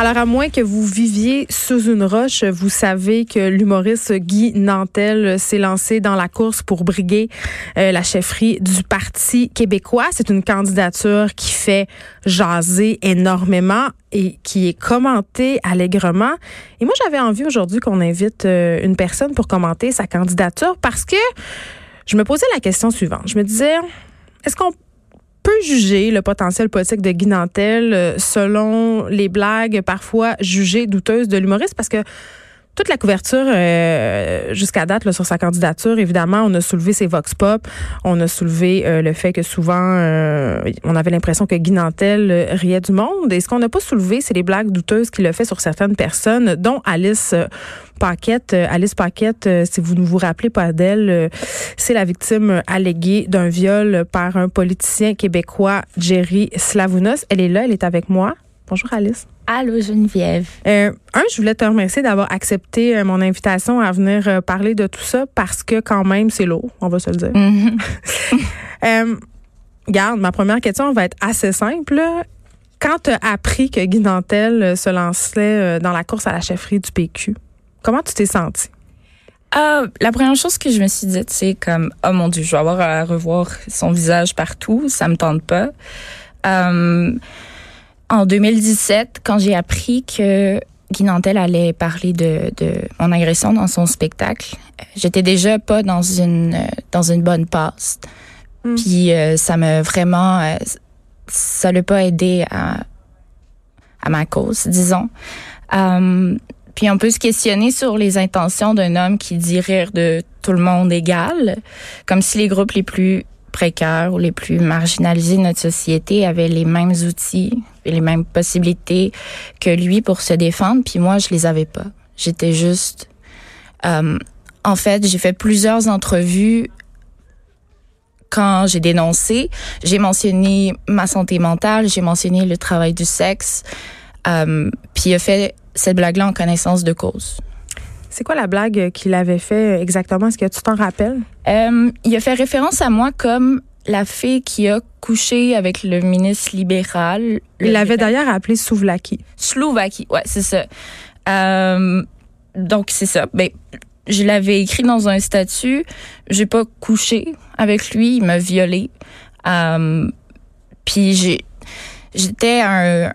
Alors, à moins que vous viviez sous une roche, vous savez que l'humoriste Guy Nantel s'est lancé dans la course pour briguer euh, la chefferie du Parti québécois. C'est une candidature qui fait jaser énormément et qui est commentée allègrement. Et moi, j'avais envie aujourd'hui qu'on invite euh, une personne pour commenter sa candidature parce que je me posais la question suivante. Je me disais, est-ce qu'on peut juger le potentiel politique de Guy Nantel euh, selon les blagues parfois jugées douteuses de l'humoriste parce que toute la couverture euh, jusqu'à date là, sur sa candidature, évidemment, on a soulevé ses vox pop, on a soulevé euh, le fait que souvent euh, on avait l'impression que Guy Nantel riait du monde. Et ce qu'on n'a pas soulevé, c'est les blagues douteuses qu'il a fait sur certaines personnes, dont Alice Paquette. Alice Paquette, si vous ne vous rappelez pas d'elle, c'est la victime alléguée d'un viol par un politicien québécois, Jerry Slavounos. Elle est là, elle est avec moi. Bonjour Alice. Allô Geneviève. Euh, un, je voulais te remercier d'avoir accepté euh, mon invitation à venir euh, parler de tout ça parce que quand même c'est lourd, on va se le dire. Mm garde, ma première question va être assez simple. Quand tu as appris que Guy Nantel se lançait dans la course à la chefferie du PQ, comment tu t'es sentie? la première chose que je me suis dit, c'est comme, oh mon Dieu, je vais avoir à revoir son visage partout, ça me tente pas en 2017, quand j'ai appris que Guy Nantel allait parler de, de mon agression dans son spectacle, j'étais déjà pas dans une dans une bonne passe. Hmm. Puis euh, ça m'a vraiment euh, ça l'a pas aidé à à ma cause, disons. Um, puis on peut se questionner sur les intentions d'un homme qui dit rire de tout le monde égal, comme si les groupes les plus ou les plus marginalisés de notre société avaient les mêmes outils et les mêmes possibilités que lui pour se défendre, puis moi, je les avais pas. J'étais juste... Euh, en fait, j'ai fait plusieurs entrevues quand j'ai dénoncé. J'ai mentionné ma santé mentale, j'ai mentionné le travail du sexe, euh, puis il a fait cette blague-là en connaissance de cause. C'est quoi la blague qu'il avait fait exactement? Est-ce que tu t'en rappelles? Euh, il a fait référence à moi comme la fille qui a couché avec le ministre libéral. Il l'avait d'ailleurs appelé Souvlaki. Slouvaki, ouais, c'est ça. Euh, donc, c'est ça. Ben, je l'avais écrit dans un statut. J'ai pas couché avec lui. Il m'a violé. Euh, puis j'ai, j'étais un,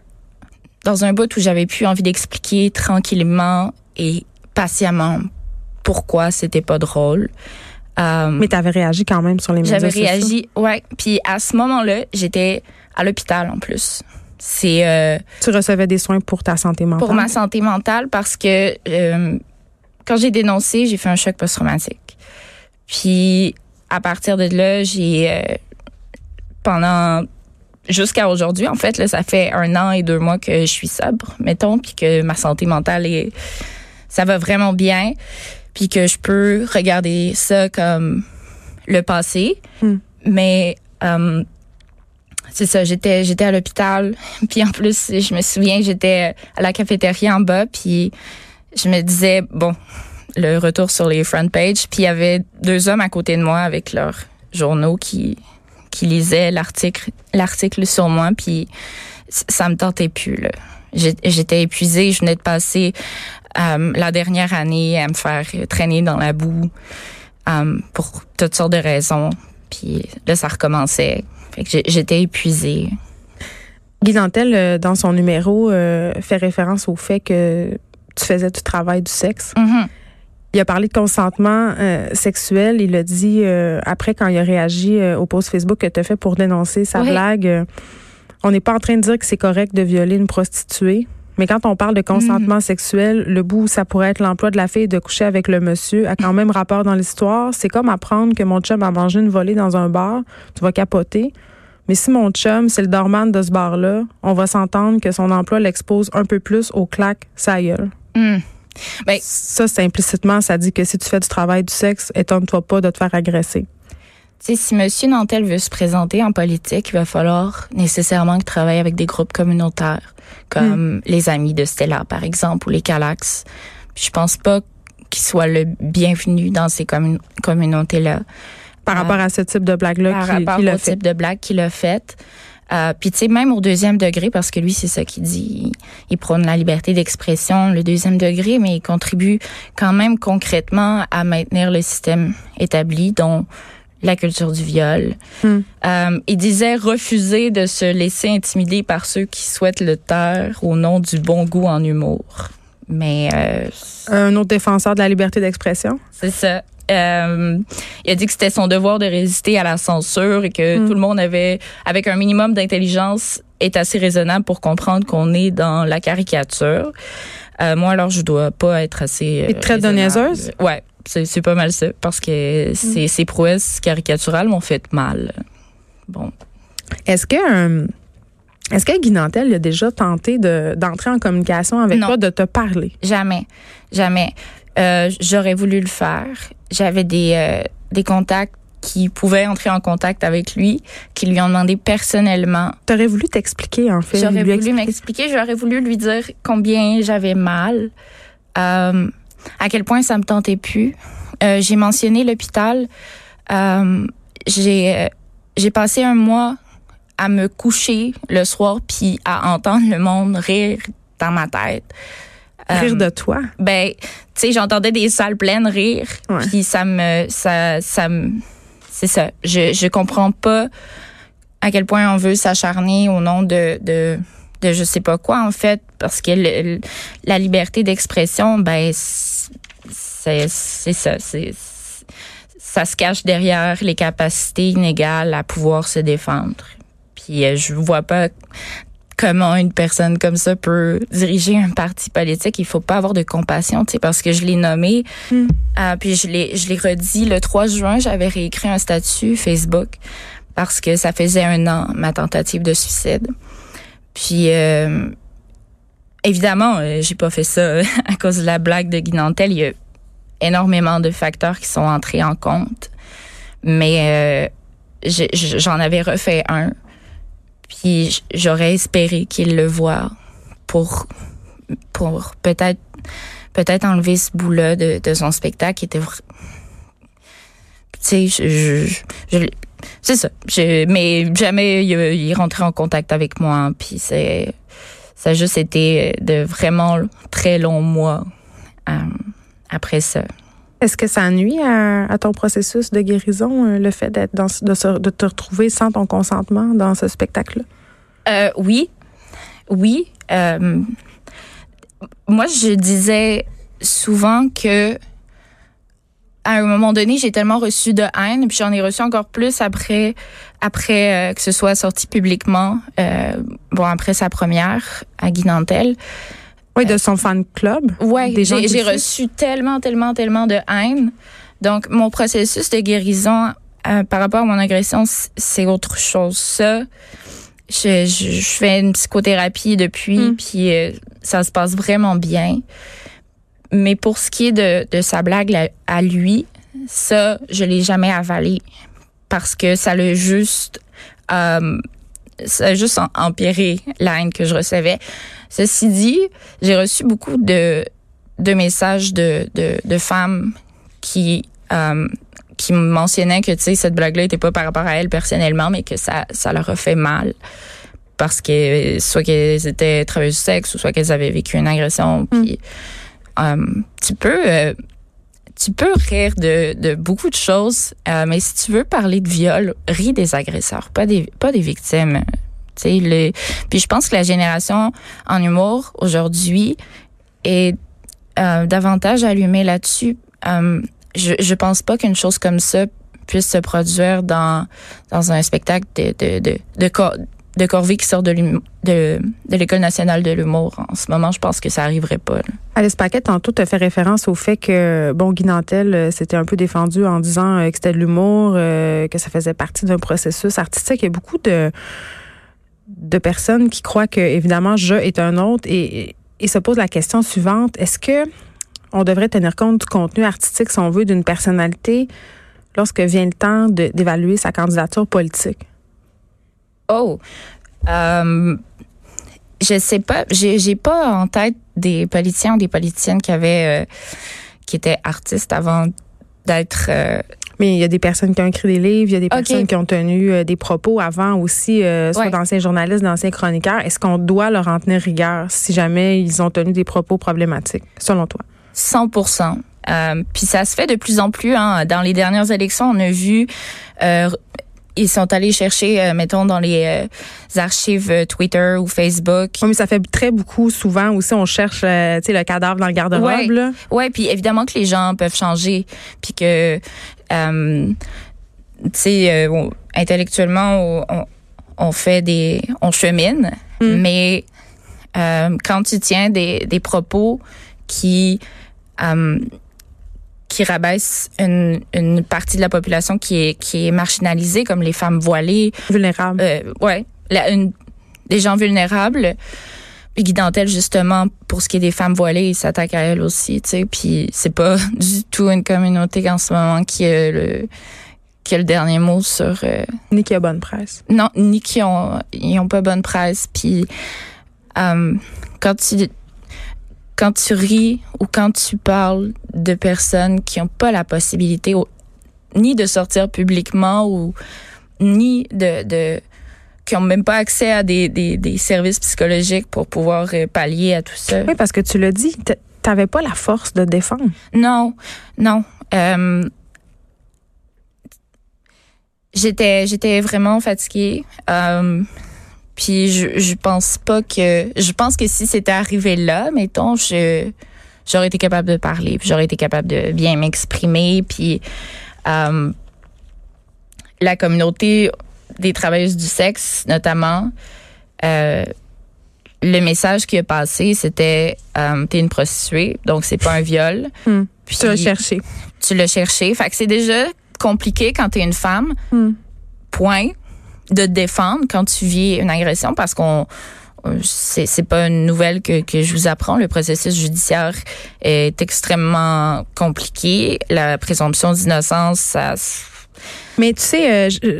dans un bout où j'avais plus envie d'expliquer tranquillement et patiemment pourquoi c'était pas drôle. Euh, Mais tu avais réagi quand même sur les médias. J'avais réagi, ouais. Puis à ce moment-là, j'étais à l'hôpital en plus. C'est. Euh, tu recevais des soins pour ta santé mentale? Pour ma santé mentale parce que euh, quand j'ai dénoncé, j'ai fait un choc post-traumatique. Puis à partir de là, j'ai pendant jusqu'à aujourd'hui, en fait, là, ça fait un an et deux mois que je suis sobre, mettons, puis que ma santé mentale est ça va vraiment bien, puis que je peux regarder ça comme le passé. Hmm. Mais euh, c'est ça, j'étais j'étais à l'hôpital, puis en plus je me souviens j'étais à la cafétéria en bas, puis je me disais bon le retour sur les front pages, puis il y avait deux hommes à côté de moi avec leurs journaux qui qui lisaient l'article l'article sur moi, puis ça me tentait plus là. J'étais épuisée, je venais de passer euh, la dernière année à me faire traîner dans la boue euh, pour toutes sortes de raisons. Puis là, ça recommençait. Fait que j'étais épuisée. Guy Dantel, euh, dans son numéro, fait référence au fait que tu faisais du travail du sexe. Mm-hmm. Il a parlé de consentement sexuel. Il a dit, après, quand il a réagi au post Facebook que tu as fait pour dénoncer sa blague, on n'est pas en train de dire que c'est correct de violer une prostituée. Mais quand on parle de consentement mhm. sexuel, le bout où ça pourrait être l'emploi de la fille de coucher avec le monsieur a quand même rapport dans l'histoire. C'est comme apprendre que mon chum a mangé une volée dans un bar, tu vas capoter. Mais si mon chum, c'est le dorman de ce bar-là, on va s'entendre que son emploi l'expose un peu plus au claque sa gueule. Hmm. Ben, ça, c'est implicitement, ça dit que si tu fais du travail du sexe, étonne-toi pas de te faire agresser. Si M. Nantel veut se présenter en politique, il va falloir nécessairement qu'il travaille avec des groupes communautaires comme hmm. les amis de Stella, par exemple, ou les Calax. Je pense pas qu'ils soient le bienvenu dans ces communautés-là. Par rapport à ce type de blague-là Par rapport au type de blague qu'il a faite. Euh, puis tu sais, même au deuxième degré, parce que lui, c'est ça qu'il dit, il, prône la liberté d'expression, le deuxième degré, mais il contribue quand même concrètement à maintenir le système établi, dont la culture du viol. Hmm. Euh, il disait refuser de se laisser intimider par ceux qui souhaitent le taire au nom du bon goût en humour. Mais euh, un autre défenseur de la liberté d'expression. C'est ça. Euh, il a dit que c'était son devoir de résister à la censure et que mm. tout le monde avait, avec un minimum d'intelligence, est assez raisonnable pour comprendre qu'on est dans la caricature. Euh, moi, alors, je dois pas être assez. Et très donneuse? Ouais, c'est pas mal ça, parce que mm. ces, prouesses caricaturales m'ont fait mal. Bon. Est-ce que. est-ce que Guy Nantel a déjà tenté d'entrer en communication avec toi, de te parler? Jamais. Jamais. Euh, j'aurais voulu le faire. J'avais des, euh, des contacts qui pouvaient entrer en contact avec lui, qui lui ont demandé personnellement. T'aurais voulu t'expliquer, en fait. J'aurais voulu m'expliquer. J'aurais voulu lui dire combien j'avais mal, euh, à quel point ça me tentait plus. Euh, j'ai mentionné l'hôpital. Euh, j'ai j'ai passé un mois à me coucher le soir puis à entendre le monde rire dans ma tête. Rire de toi? Ben, tu sais, j'entendais des salles pleines rire. Puis ça me, ça, ça me, c'est ça. Je, je comprends pas à quel point on veut s'acharner au nom de, de, de je sais pas quoi, en fait, parce que la liberté d'expression, ben, c'est, ça. C'est, ça se cache derrière les capacités inégales à pouvoir se défendre. Puis euh, je vois pas comment une personne comme ça peut diriger un parti politique. Il faut pas avoir de compassion, tu sais, parce que je l'ai nommé. Hmm. Euh, puis je l'ai, je l'ai redit le 3 juin, j'avais réécrit un statut Facebook parce que ça faisait un an ma tentative de suicide. Puis euh, évidemment, euh, j'ai pas fait ça à cause de la blague de Guinantel. Il y a énormément de facteurs qui sont entrés en compte, mais j'en avais refait un puis j'aurais espéré qu'il le voit pour pour peut-être peut-être enlever ce bout-là de, son spectacle qui était tu sais je, je, c'est ça mais jamais il, est rentré en contact avec moi puis c'est ça a juste été de vraiment très longs mois euh, après ça est-ce que ça nuit à, ton processus de guérison, euh, le fait d'être dans, de, te retrouver sans ton consentement dans ce spectacle-là? Euh, oui. Oui. Euh, moi, je disais souvent que à un moment donné, j'ai tellement reçu de haine, puis j'en ai reçu encore plus après, après que ce soit sorti publiquement, bon après sa première à Guinantel. Oui, de son fan club. Oui, j'ai reçu tellement, tellement, tellement de haine. Donc, mon processus de guérison euh, par rapport à mon agression, c'est autre chose. Ça, je, je, fais une psychothérapie depuis, mm. puis euh, ça se passe vraiment bien. Mais pour ce qui est de, de sa blague à lui, ça, je l'ai jamais avalé parce que ça l'a juste, euh, ça juste empiré la haine que je recevais. Ceci dit, j'ai reçu beaucoup de, de messages de, de, femmes qui euh, qui mentionnaient que cette blague-là était pas par rapport à elles personnellement, mais que ça ça leur a fait mal parce que soit qu'elles étaient travailleuses du sexe ou soit qu'elles avaient vécu une agression. Mm. Euh, tu peux euh, tu peux rire de, de beaucoup de choses, euh, mais si tu veux parler de viol, ris des agresseurs, pas des pas des victimes. Le, puis je pense que la génération en humour aujourd'hui est euh, davantage allumée là-dessus. Euh, je, je pense pas qu'une chose comme ça puisse se produire dans dans un spectacle de de de, de, de Corvée qui sort de, de, de l'École nationale de l'humour. En ce moment, je pense que ça arriverait pas. Alice Paquet, tantôt, tu fait référence au fait que, bon, Guy Nantel euh, s'était un peu défendu en disant que c'était de l'humour, que ça faisait partie d'un processus artistique. Il y a beaucoup de de personnes qui croient que, évidemment, je est un autre et, et se posent la question suivante. Est-ce que on devrait tenir compte du contenu artistique, si on veut, d'une personnalité lorsque vient le temps d'évaluer sa candidature politique? Oh, euh, je sais pas, j'ai pas en tête des politiciens ou des politiciennes qui avaient, euh, qui étaient artistes avant d'être. Euh, Mais il y a des personnes qui ont écrit des livres, il y a des personnes qui ont tenu euh, des propos avant aussi, euh, soit d'anciens journalistes, d'anciens chroniqueurs. Est-ce qu'on doit leur en tenir rigueur si jamais ils ont tenu des propos problématiques, selon toi? 100 euh, puis ça se fait de plus en plus. Hein. Dans les dernières élections, on a vu ils sont allés chercher, euh, mettons, dans les euh, archives euh, Twitter ou Facebook. Oui, mais ça fait très beaucoup. Souvent aussi, on cherche, tu sais, le cadavre dans le garde-robe. Ouais. ouais, puis évidemment que les gens peuvent changer, puis que, tu sais, intellectuellement, on, on, fait des, on chemine, mm. mais quand tu tiens des, des propos qui qui rabaisse une, une, partie de la population qui est qui est marginalisée, comme les femmes voilées, vulnérables. Euh, ouais, la, une, des gens vulnérables. Puis Guy justement, pour ce qui est des femmes voilées, il s'attaque à elles aussi, tu sais. Puis c'est pas du tout une communauté en ce moment qui a le qui a le dernier mot sur. Euh, ni qui a bonne presse. Non, ni qui ont ils ont pas bonne presse. Puis euh, quand tu quand tu ris ou quand tu parles de personnes qui n'ont pas la possibilité ni de sortir publiquement ou ni de, de qui n'ont même pas accès à des, des, des, services psychologiques pour pouvoir euh, pallier à tout ça. Oui, parce que tu l'as dit, tu n'avais pas la force de défendre. Non, non. Euh, j'étais j'étais vraiment fatiguée. Euh, puis je, je pense pas que je pense que si c'était arrivé là, mettons, je j'aurais été capable de parler, puis j'aurais été capable de bien m'exprimer, puis euh, la communauté des travailleuses du sexe, notamment, euh, le message qui a passé, c'était euh, t'es une prostituée, donc c'est pas un viol. Hmm. Puis tu l'as cherché. Tu l'as cherché. Fait que c'est déjà compliqué quand t'es une femme. Hmm. Point de défendre quand tu vis une agression parce qu'on c'est c'est pas une nouvelle que, que je vous apprends. Le processus judiciaire est extrêmement compliqué. La présomption d'innocence, ça mais tu sais, euh,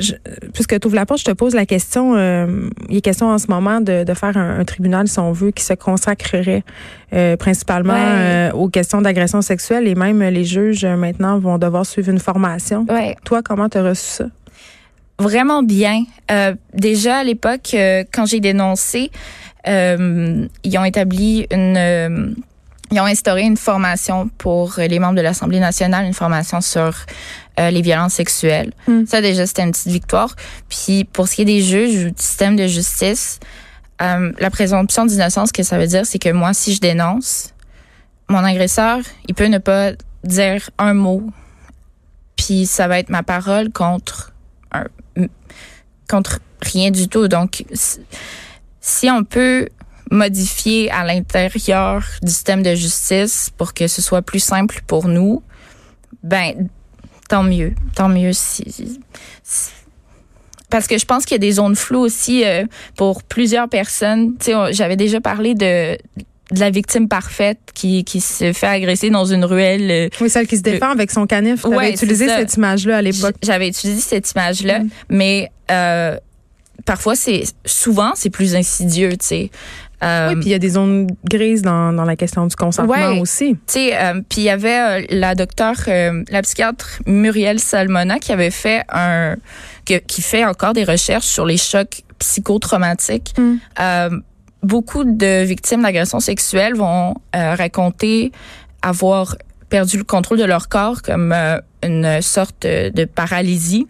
puisque tu ouvres la porte, je te pose la question. Euh, il est question en ce moment de, de faire un, tribunal, si on veut, qui se consacrerait euh, principalement aux questions d'agression sexuelle et même les juges maintenant vont devoir suivre une formation. Ouais. Toi, comment tu as reçu ça? Vraiment bien. Euh, déjà à l'époque, euh, quand j'ai dénoncé, euh, ils ont établi une, ils ont instauré une formation pour les membres de l'Assemblée nationale, une formation sur les violences sexuelles. Hmm. Ça déjà c'était une petite victoire. Puis pour ce qui est des juges ou du système de justice, la présomption d'innocence, ce que ça veut dire, c'est que moi, si je dénonce, mon agresseur, il peut ne pas dire un mot, puis ça va être ma parole contre contre rien du tout. Donc, si on peut modifier à l'intérieur du système de justice pour que ce soit plus simple pour nous, ben tant mieux, tant mieux parce que je pense qu'il y a des zones floues aussi euh, pour plusieurs personnes. J'avais déjà parlé de de la victime parfaite qui, qui se fait agresser dans une ruelle. Euh, oui, celle qui se défend avec son canif. Tu avais utilisé cette image-là à l'époque. J'avais utilisé cette image-là, mm. mais euh, parfois, c'est souvent, c'est plus insidieux, tu sais. Euh, oui, puis il y a des zones grises dans, dans la question du consentement aussi. Tu sais, euh, puis il y avait la docteure, la psychiatre Muriel Salmona qui avait fait un, qui fait encore des recherches sur les chocs psychotraumatiques. Mm beaucoup de victimes d'agressions sexuelles vont euh, raconter avoir perdu le contrôle de leur corps comme euh, une sorte de, paralysie.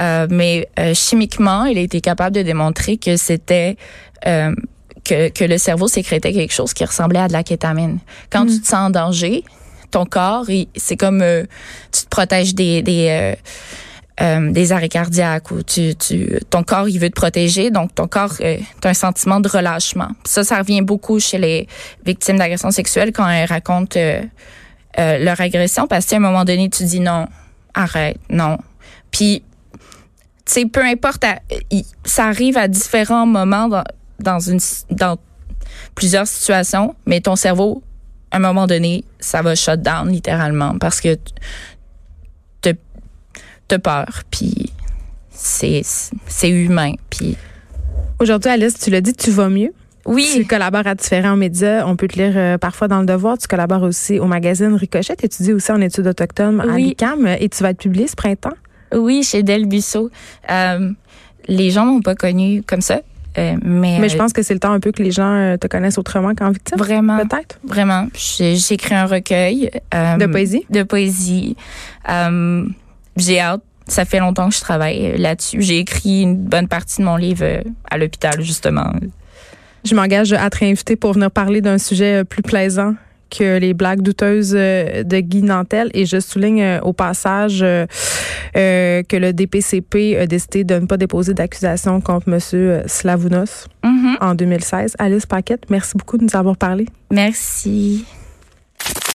Euh, mais chimiquement, il a été capable de démontrer que c'était que, que le cerveau sécrétait quelque chose qui ressemblait à de la kétamine. Quand tu mm. te sens en danger, ton corps, c'est comme tu te protèges des, des euh, des arrêts cardiaques ou tu, tu, ton corps il veut te protéger, donc ton corps euh, un sentiment de relâchement. Ça, ça revient beaucoup chez les victimes d'agression sexuelle quand elles racontent euh, euh, leur agression parce qu'à un moment donné tu dis non, arrête, non. Puis tu sais, peu importe, ça arrive à différents moments dans, dans une dans plusieurs situations, mais ton cerveau à un moment donné, ça va shut down littéralement parce que te peur, puis c'est c'est humain, puis Aujourd'hui, Alice, tu l'as dit, tu vas mieux. Oui. Tu collabores à différents médias. On peut te lire euh, parfois dans Le Devoir. Tu collabores aussi au magazine Ricochet. Tu étudies aussi en études autochtones à Oui. l'UQAM et tu vas être publié ce printemps. Oui, chez Del Busso. Euh, les gens m'ont pas connu comme ça, euh, mais, Mais je euh, pense que c'est le temps un peu que les gens euh, te connaissent autrement qu'en victime. vraiment, Peut-être. vraiment, j'ai écrit un recueil euh, De poésie? De poésie. Euh, j'ai hâte. Ça fait longtemps que je travaille là-dessus. J'ai écrit une bonne partie de mon livre euh, à l'hôpital justement. Je m'engage à te réinviter pour venir parler d'un sujet euh, plus plaisant que les blagues douteuses euh, de Guy Nantel. Et je souligne euh, au passage euh, euh, que le DPCP a décidé de ne pas déposer d'accusation contre M. Slavounos Mhm. en 2016. Alice Paquette, merci beaucoup de nous avoir parlé. Merci.